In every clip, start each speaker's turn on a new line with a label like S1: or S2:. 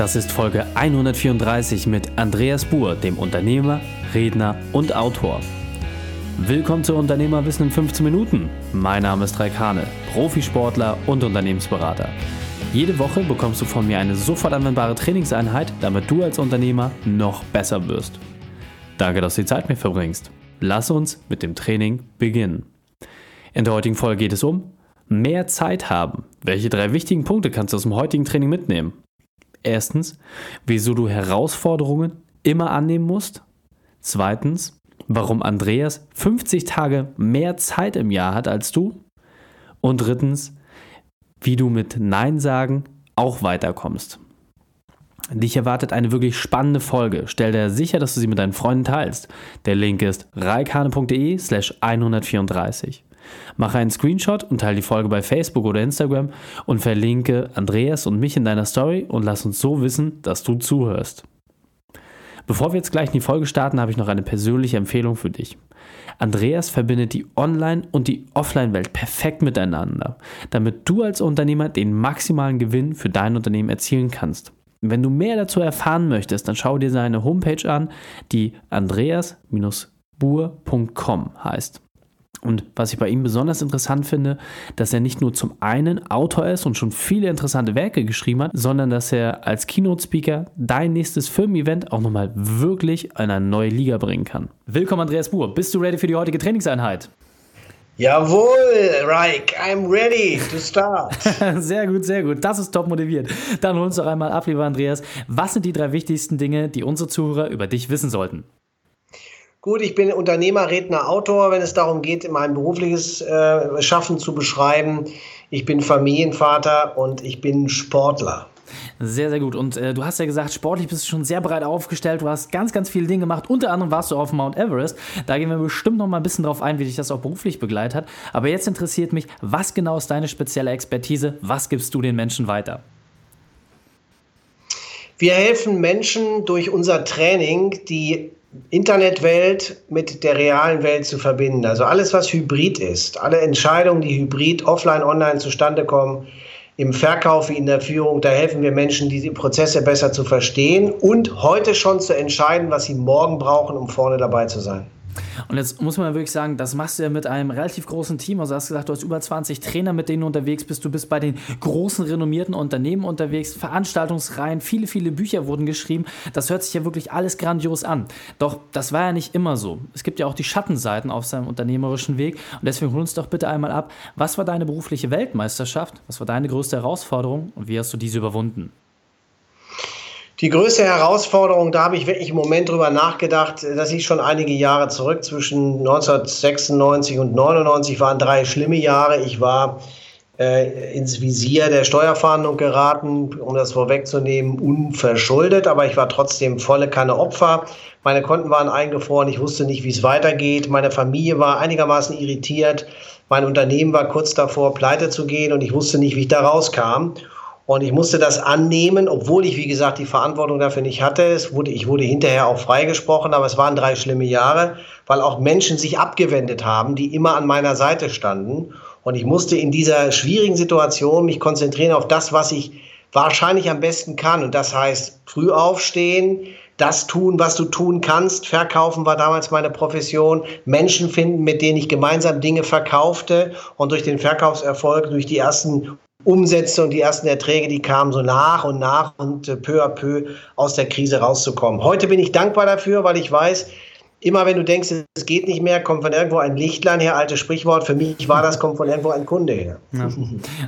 S1: Das ist Folge 134 mit Andreas Buhr, dem Unternehmer, Redner und Autor. Willkommen zu Unternehmerwissen in 15 Minuten. Mein Name ist Raik Hane, Profisportler und Unternehmensberater. Jede Woche bekommst du von mir eine sofort anwendbare Trainingseinheit, damit du als Unternehmer noch besser wirst. Danke, dass du die Zeit mit mir verbringst. Lass uns mit dem Training beginnen. In der heutigen Folge geht es um mehr Zeit haben. Welche drei wichtigen Punkte kannst du aus dem heutigen Training mitnehmen? Erstens, wieso du Herausforderungen immer annehmen musst. Zweitens, warum Andreas 50 Tage mehr Zeit im Jahr hat als du. Und drittens, wie du mit Nein sagen auch weiterkommst. Dich erwartet eine wirklich spannende Folge. Stell dir sicher, dass du sie mit deinen Freunden teilst. Der Link ist reikane.de slash 134. Mache einen Screenshot und teile die Folge bei Facebook oder Instagram und verlinke Andreas und mich in deiner Story und lass uns so wissen, dass du zuhörst. Bevor wir jetzt gleich in die Folge starten, habe ich noch eine persönliche Empfehlung für dich. Andreas verbindet die Online- und die Offline-Welt perfekt miteinander, damit du als Unternehmer den maximalen Gewinn für dein Unternehmen erzielen kannst. Wenn du mehr dazu erfahren möchtest, dann schau dir seine Homepage an, die andreas-buhr.com heißt. Und was ich bei ihm besonders interessant finde, dass er nicht nur zum einen Autor ist und schon viele interessante Werke geschrieben hat, sondern dass er als Keynote-Speaker dein nächstes Firmen-Event auch nochmal wirklich in eine neue Liga bringen kann. Willkommen, Andreas Buhr. Bist du ready für die heutige Trainingseinheit?
S2: Jawohl, Reik, I'm ready to start.
S1: sehr gut, sehr gut. Das ist top motiviert. Dann hol uns doch einmal ab, lieber Andreas. Was sind die drei wichtigsten Dinge, die unsere Zuhörer über dich wissen sollten?
S2: Gut, ich bin Unternehmer, Redner, Autor, wenn es darum geht, mein berufliches äh, Schaffen zu beschreiben. Ich bin Familienvater und ich bin Sportler.
S1: Sehr, sehr gut. Und äh, du hast ja gesagt, sportlich bist du schon sehr breit aufgestellt. Du hast ganz, ganz viele Dinge gemacht. Unter anderem warst du auf Mount Everest. Da gehen wir bestimmt noch mal ein bisschen drauf ein, wie dich das auch beruflich begleitet hat. Aber jetzt interessiert mich, was genau ist deine spezielle Expertise? Was gibst du den Menschen weiter?
S2: Wir helfen Menschen durch unser Training, die Internetwelt mit der realen Welt zu verbinden. Also alles, was hybrid ist, alle Entscheidungen, die hybrid, offline, online zustande kommen, im Verkauf wie in der Führung, da helfen wir Menschen, diese Prozesse besser zu verstehen und heute schon zu entscheiden, was sie morgen brauchen, um vorne dabei zu sein.
S1: Und jetzt muss man wirklich sagen, das machst du ja mit einem relativ großen Team. Also du hast gesagt, du hast über 20 Trainer, mit denen du unterwegs bist. Du bist bei den großen, renommierten Unternehmen unterwegs, Veranstaltungsreihen, viele, viele Bücher wurden geschrieben. Das hört sich ja wirklich alles grandios an. Doch das war ja nicht immer so. Es gibt ja auch die Schattenseiten auf seinem unternehmerischen Weg. Und deswegen hol uns doch bitte einmal ab, was war deine berufliche Weltmeisterschaft? Was war deine größte Herausforderung und wie hast du diese überwunden?
S2: Die größte Herausforderung, da habe ich wirklich im Moment drüber nachgedacht, das ist schon einige Jahre zurück, zwischen 1996 und 99 waren drei schlimme Jahre. Ich war äh, ins Visier der Steuerfahndung geraten, um das vorwegzunehmen, unverschuldet, aber ich war trotzdem volle Kanne Opfer. Meine Konten waren eingefroren, ich wusste nicht, wie es weitergeht. Meine Familie war einigermaßen irritiert. Mein Unternehmen war kurz davor, pleite zu gehen und ich wusste nicht, wie ich da rauskam. Und ich musste das annehmen, obwohl ich, wie gesagt, die Verantwortung dafür nicht hatte. Es wurde, ich wurde hinterher auch freigesprochen, aber es waren drei schlimme Jahre, weil auch Menschen sich abgewendet haben, die immer an meiner Seite standen. Und ich musste in dieser schwierigen Situation mich konzentrieren auf das, was ich wahrscheinlich am besten kann. Und das heißt, früh aufstehen, das tun, was du tun kannst. Verkaufen war damals meine Profession. Menschen finden, mit denen ich gemeinsam Dinge verkaufte. Und durch den Verkaufserfolg, durch die ersten Umsätze und die ersten Erträge, die kamen so nach und nach und äh, peu à peu aus der Krise rauszukommen. Heute bin ich dankbar dafür, weil ich weiß, immer wenn du denkst, es geht nicht mehr, kommt von irgendwo ein Lichtlein her, altes Sprichwort. Für mich war das, kommt von irgendwo ein Kunde her. Ja.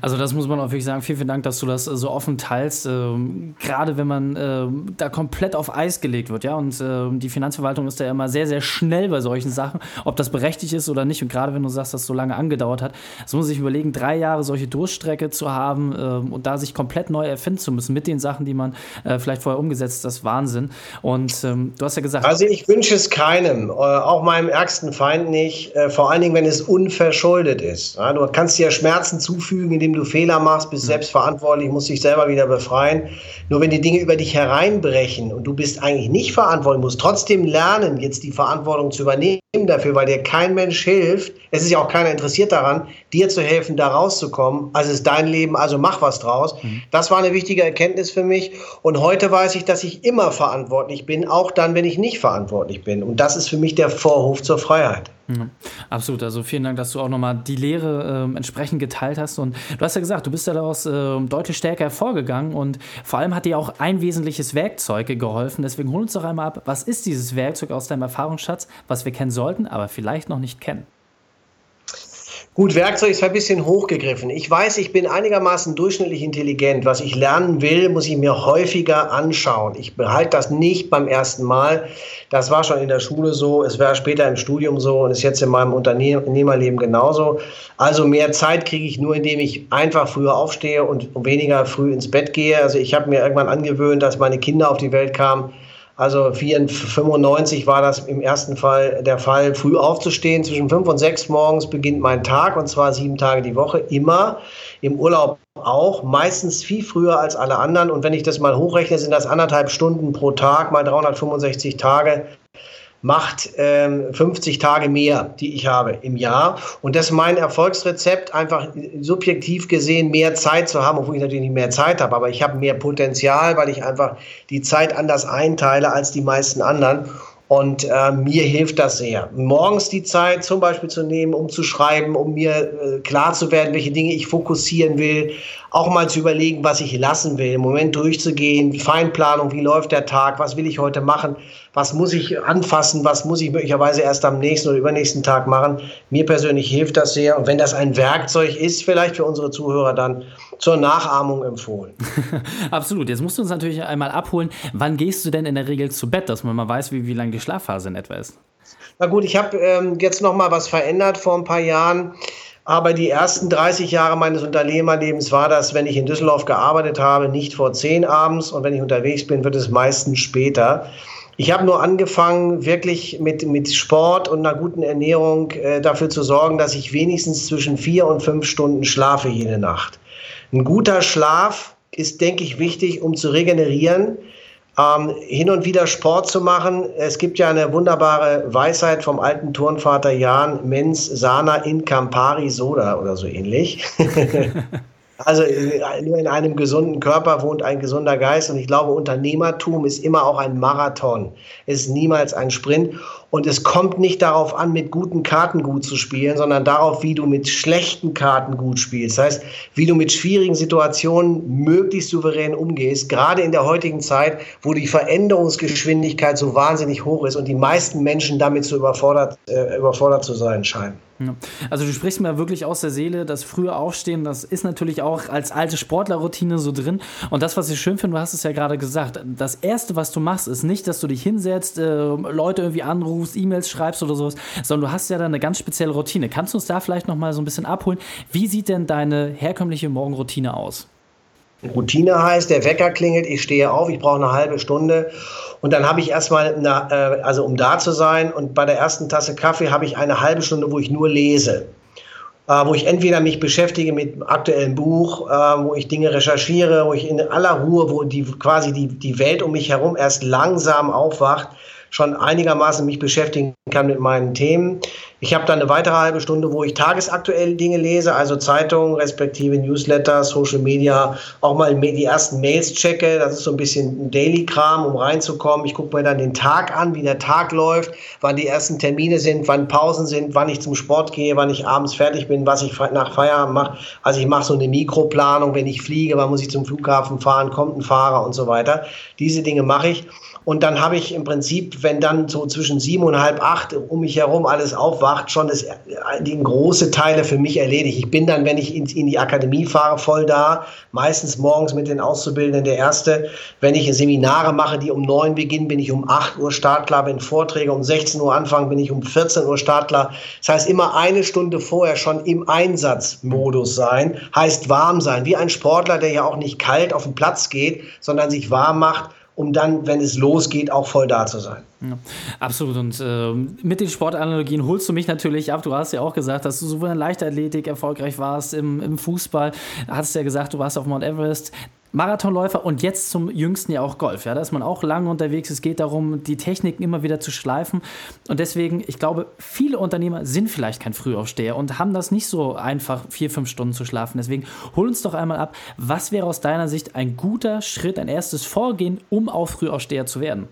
S1: Also das muss man auch wirklich sagen. Vielen, vielen Dank, dass du das äh, so offen teilst. Ähm, gerade wenn man äh, da komplett auf Eis gelegt wird, ja. Und äh, die Finanzverwaltung ist da ja immer sehr, sehr schnell bei solchen Sachen, ob das berechtigt ist oder nicht. Und gerade wenn du sagst, dass es so lange angedauert hat, das muss man sich überlegen, drei Jahre solche Durchstrecke zu haben äh, und da sich komplett neu erfinden zu müssen mit den Sachen, die man äh, vielleicht vorher umgesetzt hat, das ist Wahnsinn. Und ähm, du hast ja gesagt.
S2: Also ich wünsche es keinem keinem, äh, auch meinem ärgsten Feind nicht, äh, vor allen Dingen, wenn es unverschuldet ist. Du kannst dir Schmerzen zufügen, indem du Fehler machst, bist mhm. selbst verantwortlich, musst dich selber wieder befreien. Nur wenn die Dinge über dich hereinbrechen und du bist eigentlich nicht verantwortlich, musst trotzdem lernen, jetzt die Verantwortung zu übernehmen dafür, weil dir kein Mensch hilft. Es ist ja auch keiner interessiert daran, dir zu helfen, da rauszukommen. Also es ist dein Leben, also mach was draus. Mhm. Das war eine wichtige Erkenntnis für mich. Und heute weiß ich, dass ich immer verantwortlich bin, auch dann, wenn ich nicht verantwortlich bin. Und das ist für mich der Vorhof zur Freiheit.
S1: Mhm. Absolut. Also vielen Dank, dass du auch nochmal die Lehre äh, entsprechend geteilt hast. Und du hast ja gesagt, du bist ja daraus äh, deutlich stärker hervorgegangen. Und vor allem hat dir auch ein wesentliches Werkzeug geholfen. Deswegen hol uns doch einmal ab, was ist dieses Werkzeug aus deinem Erfahrungsschatz, was wir kennen sollten, aber vielleicht noch nicht kennen?
S2: Gut, Werkzeug ist ein bisschen hochgegriffen. Ich weiß, ich bin einigermaßen durchschnittlich intelligent. Was ich lernen will, muss ich mir häufiger anschauen. Ich behalte das nicht beim ersten Mal. Das war schon in der Schule so, es wäre später im Studium so und ist jetzt in meinem Unternehmerleben genauso. Also mehr Zeit kriege ich nur, indem ich einfach früher aufstehe und weniger früh ins Bett gehe. Also ich habe mir irgendwann angewöhnt, dass meine Kinder auf die Welt kamen also 95 war das im ersten Fall der Fall, früh aufzustehen. Zwischen fünf und sechs morgens beginnt mein Tag und zwar sieben Tage die Woche, immer. Im Urlaub auch, meistens viel früher als alle anderen. Und wenn ich das mal hochrechne, sind das anderthalb Stunden pro Tag, mal 365 Tage macht ähm, 50 Tage mehr, die ich habe im Jahr. Und das ist mein Erfolgsrezept, einfach subjektiv gesehen mehr Zeit zu haben, obwohl ich natürlich nicht mehr Zeit habe, aber ich habe mehr Potenzial, weil ich einfach die Zeit anders einteile als die meisten anderen. Und äh, mir hilft das sehr. Morgens die Zeit zum Beispiel zu nehmen, um zu schreiben, um mir äh, klar zu werden, welche Dinge ich fokussieren will, auch mal zu überlegen, was ich lassen will, im Moment durchzugehen, Feinplanung, wie läuft der Tag, was will ich heute machen, was muss ich anfassen, was muss ich möglicherweise erst am nächsten oder übernächsten Tag machen. Mir persönlich hilft das sehr und wenn das ein Werkzeug ist, vielleicht für unsere Zuhörer dann zur Nachahmung empfohlen.
S1: Absolut. Jetzt musst du uns natürlich einmal abholen, wann gehst du denn in der Regel zu Bett, dass man mal weiß, wie, wie lange die Schlafphase in etwa ist?
S2: Na gut, ich habe ähm, jetzt noch mal was verändert vor ein paar Jahren. Aber die ersten 30 Jahre meines Unternehmerlebens war das, wenn ich in Düsseldorf gearbeitet habe, nicht vor 10 abends und wenn ich unterwegs bin, wird es meistens später. Ich habe nur angefangen, wirklich mit, mit Sport und einer guten Ernährung äh, dafür zu sorgen, dass ich wenigstens zwischen vier und fünf Stunden schlafe jede Nacht. Ein guter Schlaf ist, denke ich, wichtig, um zu regenerieren ähm, hin und wieder Sport zu machen. Es gibt ja eine wunderbare Weisheit vom alten Turnvater Jan, Mens sana in campari soda oder so ähnlich. Also äh, nur in einem gesunden Körper wohnt ein gesunder Geist und ich glaube, Unternehmertum ist immer auch ein Marathon. Es ist niemals ein Sprint und es kommt nicht darauf an, mit guten Karten gut zu spielen, sondern darauf, wie du mit schlechten Karten gut spielst. Das heißt, wie du mit schwierigen Situationen möglichst souverän umgehst, gerade in der heutigen Zeit, wo die Veränderungsgeschwindigkeit so wahnsinnig hoch ist und die meisten Menschen damit so überfordert, äh, überfordert zu sein scheinen.
S1: Also du sprichst mir wirklich aus der Seele, das frühe Aufstehen, das ist natürlich auch als alte Sportlerroutine so drin. Und das, was ich schön finde, du hast es ja gerade gesagt, das Erste, was du machst, ist nicht, dass du dich hinsetzt, äh, Leute irgendwie anrufst, E-Mails schreibst oder sowas, sondern du hast ja da eine ganz spezielle Routine. Kannst du uns da vielleicht nochmal so ein bisschen abholen? Wie sieht denn deine herkömmliche Morgenroutine aus?
S2: Routine heißt, der Wecker klingelt, ich stehe auf, ich brauche eine halbe Stunde und dann habe ich erstmal, eine, äh, also um da zu sein und bei der ersten Tasse Kaffee habe ich eine halbe Stunde, wo ich nur lese. Äh, wo ich entweder mich beschäftige mit einem aktuellen Buch, äh, wo ich Dinge recherchiere, wo ich in aller Ruhe, wo die quasi die, die Welt um mich herum erst langsam aufwacht, schon einigermaßen mich beschäftigen kann mit meinen Themen. Ich habe dann eine weitere halbe Stunde, wo ich tagesaktuell Dinge lese, also Zeitungen, respektive Newsletter, Social Media, auch mal die ersten Mails checke. Das ist so ein bisschen Daily-Kram, um reinzukommen. Ich gucke mir dann den Tag an, wie der Tag läuft, wann die ersten Termine sind, wann Pausen sind, wann ich zum Sport gehe, wann ich abends fertig bin, was ich nach Feierabend mache. Also ich mache so eine Mikroplanung, wenn ich fliege, wann muss ich zum Flughafen fahren, kommt ein Fahrer und so weiter. Diese Dinge mache ich. Und dann habe ich im Prinzip, wenn dann so zwischen sieben und halb acht um mich herum alles aufwacht, schon das, die große Teile für mich erledigt. Ich bin dann, wenn ich in, in die Akademie fahre, voll da. Meistens morgens mit den Auszubildenden der Erste. Wenn ich Seminare mache, die um neun beginnen, bin ich um acht Uhr startklar. Wenn Vorträge um 16 Uhr anfangen, bin ich um 14 Uhr startklar. Das heißt, immer eine Stunde vorher schon im Einsatzmodus sein. Heißt warm sein. Wie ein Sportler, der ja auch nicht kalt auf den Platz geht, sondern sich warm macht um dann, wenn es losgeht, auch voll da zu sein.
S1: Ja, absolut. Und äh, mit den Sportanalogien holst du mich natürlich ab. Du hast ja auch gesagt, dass du sowohl in Leichtathletik erfolgreich warst, im, im Fußball. Hast ja gesagt, du warst auf Mount Everest. Marathonläufer und jetzt zum jüngsten ja auch Golf. Ja, da ist man auch lange unterwegs. Es geht darum, die Techniken immer wieder zu schleifen. Und deswegen, ich glaube, viele Unternehmer sind vielleicht kein Frühaufsteher und haben das nicht so einfach, vier, fünf Stunden zu schlafen. Deswegen hol uns doch einmal ab, was wäre aus deiner Sicht ein guter Schritt, ein erstes Vorgehen, um auch Frühaufsteher zu werden?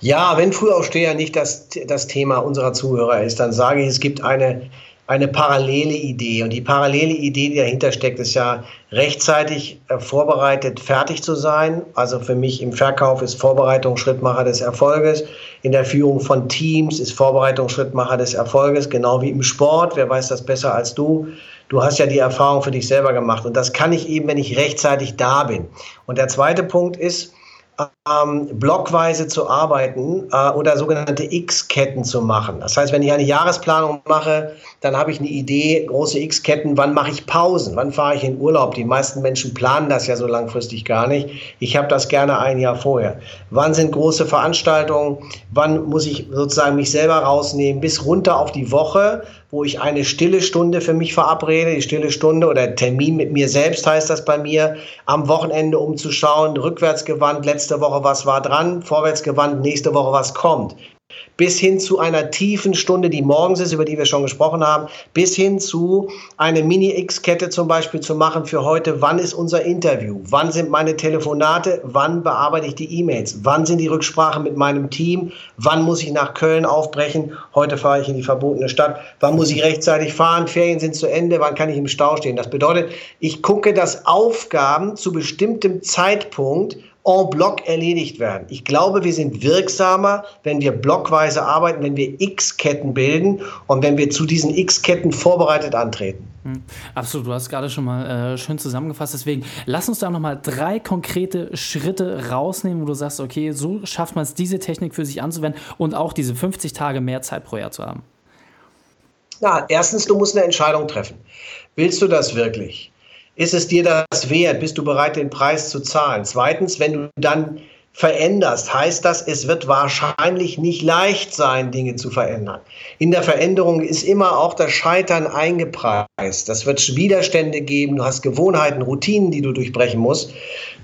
S2: Ja, wenn Frühaufsteher nicht das, das Thema unserer Zuhörer ist, dann sage ich, es gibt eine eine parallele Idee. Und die parallele Idee, die dahinter steckt, ist ja rechtzeitig äh, vorbereitet, fertig zu sein. Also für mich im Verkauf ist Vorbereitung Schrittmacher des Erfolges. In der Führung von Teams ist Vorbereitung Schrittmacher des Erfolges, genau wie im Sport. Wer weiß das besser als du? Du hast ja die Erfahrung für dich selber gemacht. Und das kann ich eben, wenn ich rechtzeitig da bin. Und der zweite Punkt ist, ähm, blockweise zu arbeiten äh, oder sogenannte X-Ketten zu machen. Das heißt, wenn ich eine Jahresplanung mache, dann habe ich eine Idee, große X-Ketten, wann mache ich Pausen, wann fahre ich in Urlaub. Die meisten Menschen planen das ja so langfristig gar nicht. Ich habe das gerne ein Jahr vorher. Wann sind große Veranstaltungen, wann muss ich sozusagen mich selber rausnehmen, bis runter auf die Woche wo ich eine stille Stunde für mich verabrede, die stille Stunde oder Termin mit mir selbst heißt das bei mir, am Wochenende umzuschauen, rückwärts gewandt, letzte Woche was war dran, vorwärts gewandt, nächste Woche was kommt bis hin zu einer tiefen Stunde, die morgens ist, über die wir schon gesprochen haben, bis hin zu eine Mini-X-Kette zum Beispiel zu machen für heute. Wann ist unser Interview? Wann sind meine Telefonate? Wann bearbeite ich die E-Mails? Wann sind die Rücksprachen mit meinem Team? Wann muss ich nach Köln aufbrechen? Heute fahre ich in die verbotene Stadt. Wann muss ich rechtzeitig fahren? Ferien sind zu Ende. Wann kann ich im Stau stehen? Das bedeutet, ich gucke, dass Aufgaben zu bestimmtem Zeitpunkt en bloc erledigt werden. Ich glaube, wir sind wirksamer, wenn wir blockweise arbeiten, wenn wir X-Ketten bilden und wenn wir zu diesen X-Ketten vorbereitet antreten.
S1: Hm, absolut, du hast gerade schon mal äh, schön zusammengefasst. Deswegen lass uns da nochmal drei konkrete Schritte rausnehmen, wo du sagst, okay, so schafft man es, diese Technik für sich anzuwenden und auch diese 50 Tage mehr Zeit pro Jahr zu haben.
S2: Na, erstens, du musst eine Entscheidung treffen. Willst du das wirklich? Ist es dir das wert? Bist du bereit, den Preis zu zahlen? Zweitens, wenn du dann veränderst, heißt das, es wird wahrscheinlich nicht leicht sein, Dinge zu verändern. In der Veränderung ist immer auch das Scheitern eingepreist. Das wird Widerstände geben, du hast Gewohnheiten, Routinen, die du durchbrechen musst.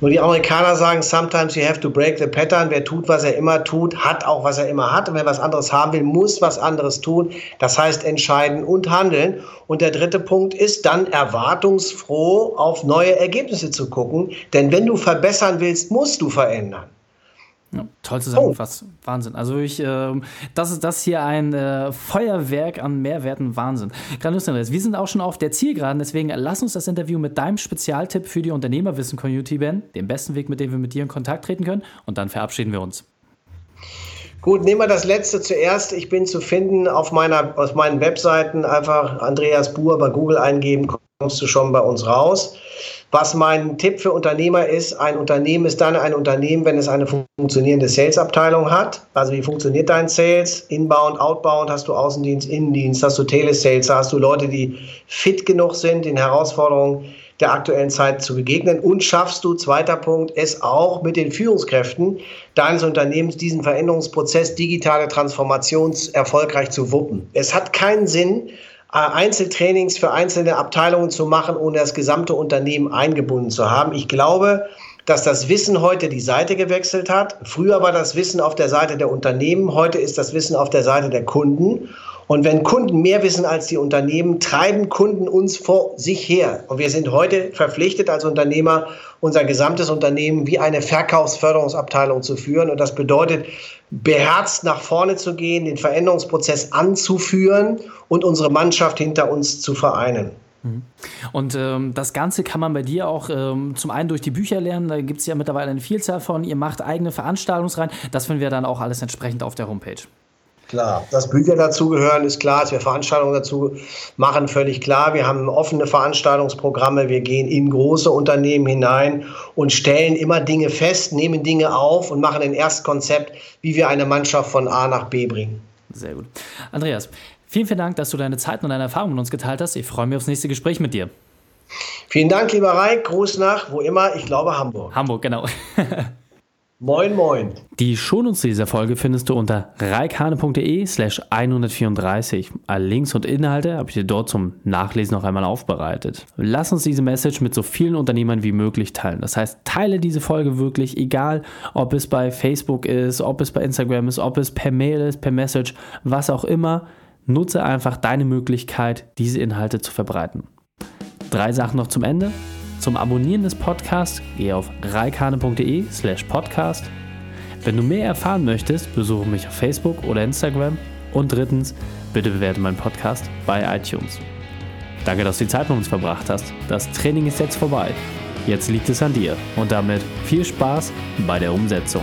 S2: Nur die Amerikaner sagen, sometimes you have to break the pattern. Wer tut, was er immer tut, hat auch, was er immer hat. Und wer was anderes haben will, muss was anderes tun. Das heißt entscheiden und handeln. Und der dritte Punkt ist dann erwartungsfroh auf neue Ergebnisse zu gucken. Denn wenn du verbessern willst, musst du verändern.
S1: Ja, toll zusammengefasst. Oh. Wahnsinn. Also ich, äh, das ist das hier ein äh, Feuerwerk an Mehrwerten. Wahnsinn. Grandios, Andreas. Wir sind auch schon auf der Zielgeraden, deswegen lass uns das Interview mit deinem Spezialtipp für die Unternehmerwissen-Community beenden. Den besten Weg, mit dem wir mit dir in Kontakt treten können. Und dann verabschieden wir uns.
S2: Gut, nehmen wir das letzte zuerst. Ich bin zu finden auf meiner, auf meinen Webseiten. Einfach Andreas Buhr bei Google eingeben, kommst du schon bei uns raus. Was mein Tipp für Unternehmer ist, ein Unternehmen ist dann ein Unternehmen, wenn es eine funktionierende Sales-Abteilung hat. Also wie funktioniert dein Sales? Inbound, Outbound, hast du Außendienst, Innendienst, hast du Telesales, hast du Leute, die fit genug sind, den Herausforderungen der aktuellen Zeit zu begegnen und schaffst du, zweiter Punkt, es auch mit den Führungskräften deines Unternehmens diesen Veränderungsprozess digitale Transformation erfolgreich zu wuppen. Es hat keinen Sinn, äh, Einzeltrainings für einzelne Abteilungen zu machen, ohne das gesamte Unternehmen eingebunden zu haben. Ich glaube, dass das Wissen heute die Seite gewechselt hat. Früher war das Wissen auf der Seite der Unternehmen, heute ist das Wissen auf der Seite der Kunden. Und wenn Kunden mehr wissen als die Unternehmen, treiben Kunden uns vor sich her. Und wir sind heute verpflichtet als Unternehmer, unser gesamtes Unternehmen wie eine Verkaufsförderungsabteilung zu führen. Und das bedeutet, beherzt nach vorne zu gehen, den Veränderungsprozess anzuführen und unsere Mannschaft hinter uns zu vereinen.
S1: Mhm. Und ähm, das Ganze kann man bei dir auch ähm, zum einen durch die Bücher lernen. Da gibt es ja mittlerweile eine Vielzahl von. Ihr macht eigene Veranstaltungsreihen. Das finden wir dann auch alles entsprechend auf der Homepage.
S2: Klar, dass Bücher dazugehören, ist klar, dass wir Veranstaltungen dazu machen, völlig klar. Wir haben offene Veranstaltungsprogramme, wir gehen in große Unternehmen hinein und stellen immer Dinge fest, nehmen Dinge auf und machen ein Erstkonzept, wie wir eine Mannschaft von A nach B bringen.
S1: Sehr gut. Andreas, vielen, vielen Dank, dass du deine Zeit und deine Erfahrungen mit uns geteilt hast. Ich freue mich aufs nächste Gespräch mit dir.
S2: Vielen Dank, lieber Reik. Gruß nach, wo immer, ich glaube Hamburg.
S1: Hamburg, genau.
S2: Moin, moin.
S1: Die Shownotes dieser Folge findest du unter reikane.de slash 134. Alle Links und Inhalte habe ich dir dort zum Nachlesen noch einmal aufbereitet. Lass uns diese Message mit so vielen Unternehmern wie möglich teilen. Das heißt, teile diese Folge wirklich, egal ob es bei Facebook ist, ob es bei Instagram ist, ob es per Mail ist, per Message, was auch immer. Nutze einfach deine Möglichkeit, diese Inhalte zu verbreiten. Drei Sachen noch zum Ende. Zum Abonnieren des Podcasts gehe auf reikane.de slash podcast. Wenn du mehr erfahren möchtest, besuche mich auf Facebook oder Instagram. Und drittens, bitte bewerte meinen Podcast bei iTunes. Danke, dass du die Zeit mit uns verbracht hast. Das Training ist jetzt vorbei. Jetzt liegt es an dir. Und damit viel Spaß bei der Umsetzung.